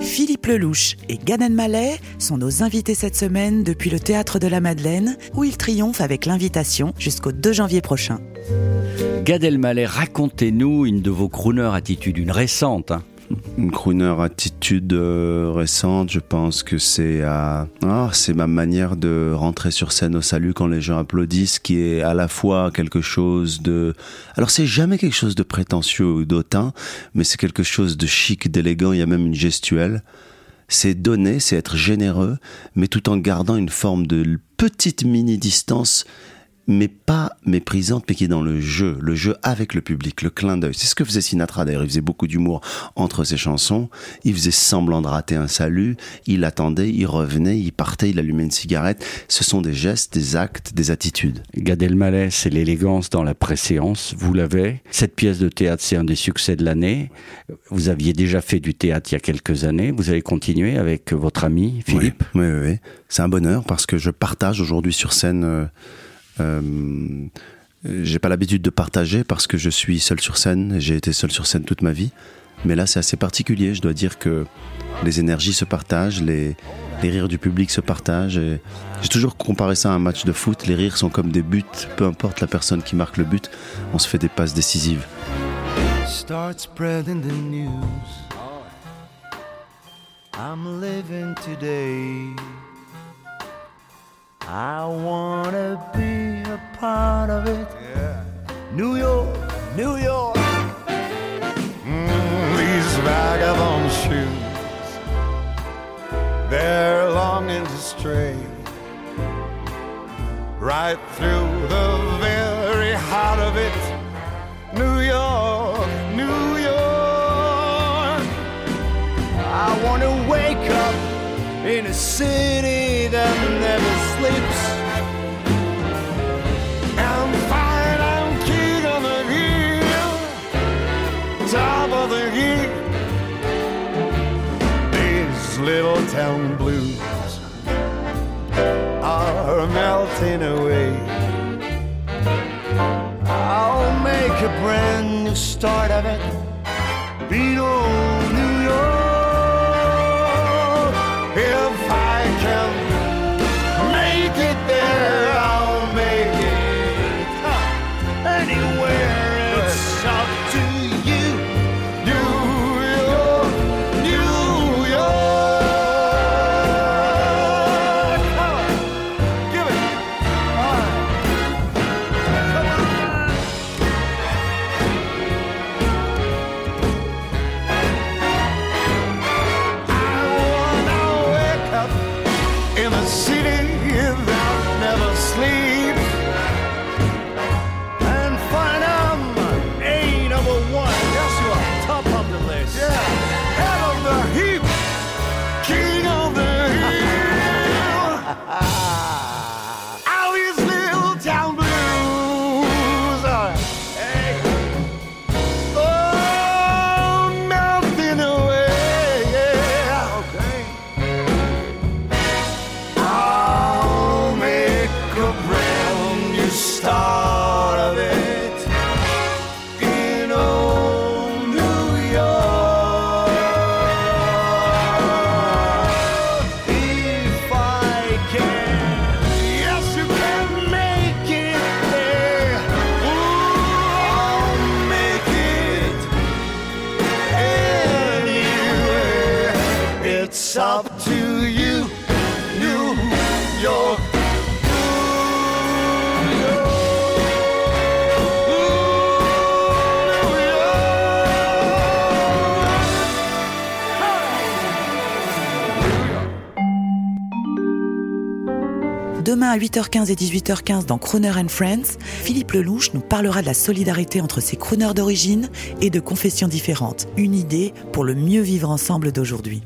Philippe Lelouch et Gad Elmaleh sont nos invités cette semaine depuis le Théâtre de la Madeleine, où ils triomphent avec l'invitation jusqu'au 2 janvier prochain. Gad Elmaleh, racontez-nous une de vos crooner attitudes, une récente. hein. Une crooner attitude euh, récente, je pense que c'est à ah, c'est ma manière de rentrer sur scène au salut quand les gens applaudissent, qui est à la fois quelque chose de alors c'est jamais quelque chose de prétentieux ou d'autant, mais c'est quelque chose de chic, d'élégant. Il y a même une gestuelle. C'est donner, c'est être généreux, mais tout en gardant une forme de petite mini distance mais pas méprisante, mais qui est dans le jeu, le jeu avec le public, le clin d'œil. C'est ce que faisait Sinatra d'ailleurs, il faisait beaucoup d'humour entre ses chansons, il faisait semblant de rater un salut, il attendait, il revenait, il partait, il allumait une cigarette. Ce sont des gestes, des actes, des attitudes. Gad Elmaleh, c'est l'élégance dans la préséance. Vous l'avez. Cette pièce de théâtre, c'est un des succès de l'année. Vous aviez déjà fait du théâtre il y a quelques années. Vous avez continué avec votre ami Philippe. Oui, oui, oui. C'est un bonheur parce que je partage aujourd'hui sur scène. euh, euh, j'ai pas l'habitude de partager parce que je suis seul sur scène. J'ai été seul sur scène toute ma vie. Mais là, c'est assez particulier. Je dois dire que les énergies se partagent, les, les rires du public se partagent. J'ai toujours comparé ça à un match de foot. Les rires sont comme des buts. Peu importe la personne qui marque le but, on se fait des passes décisives. Start spreading the news. I'm living today. I of it. New York, New York. Mm, these vagabond shoes, they're longing to stray right through the very heart of it. New York, New York. I want to wake up in a city Little town blues are melting away. I'll make a brand new start of it. Beat on It's up to you, New York. New York. Ooh, New Demain à 8h15 et 18h15 dans Crooner and Friends, Philippe Lelouch nous parlera de la solidarité entre ses crooners d'origine et de confessions différentes. Une idée pour le mieux vivre ensemble d'aujourd'hui.